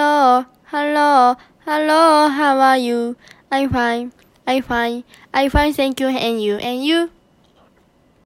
Hello, hello, hello, how are you? I'm fine, I'm fine, I'm fine, thank you, and you, and you?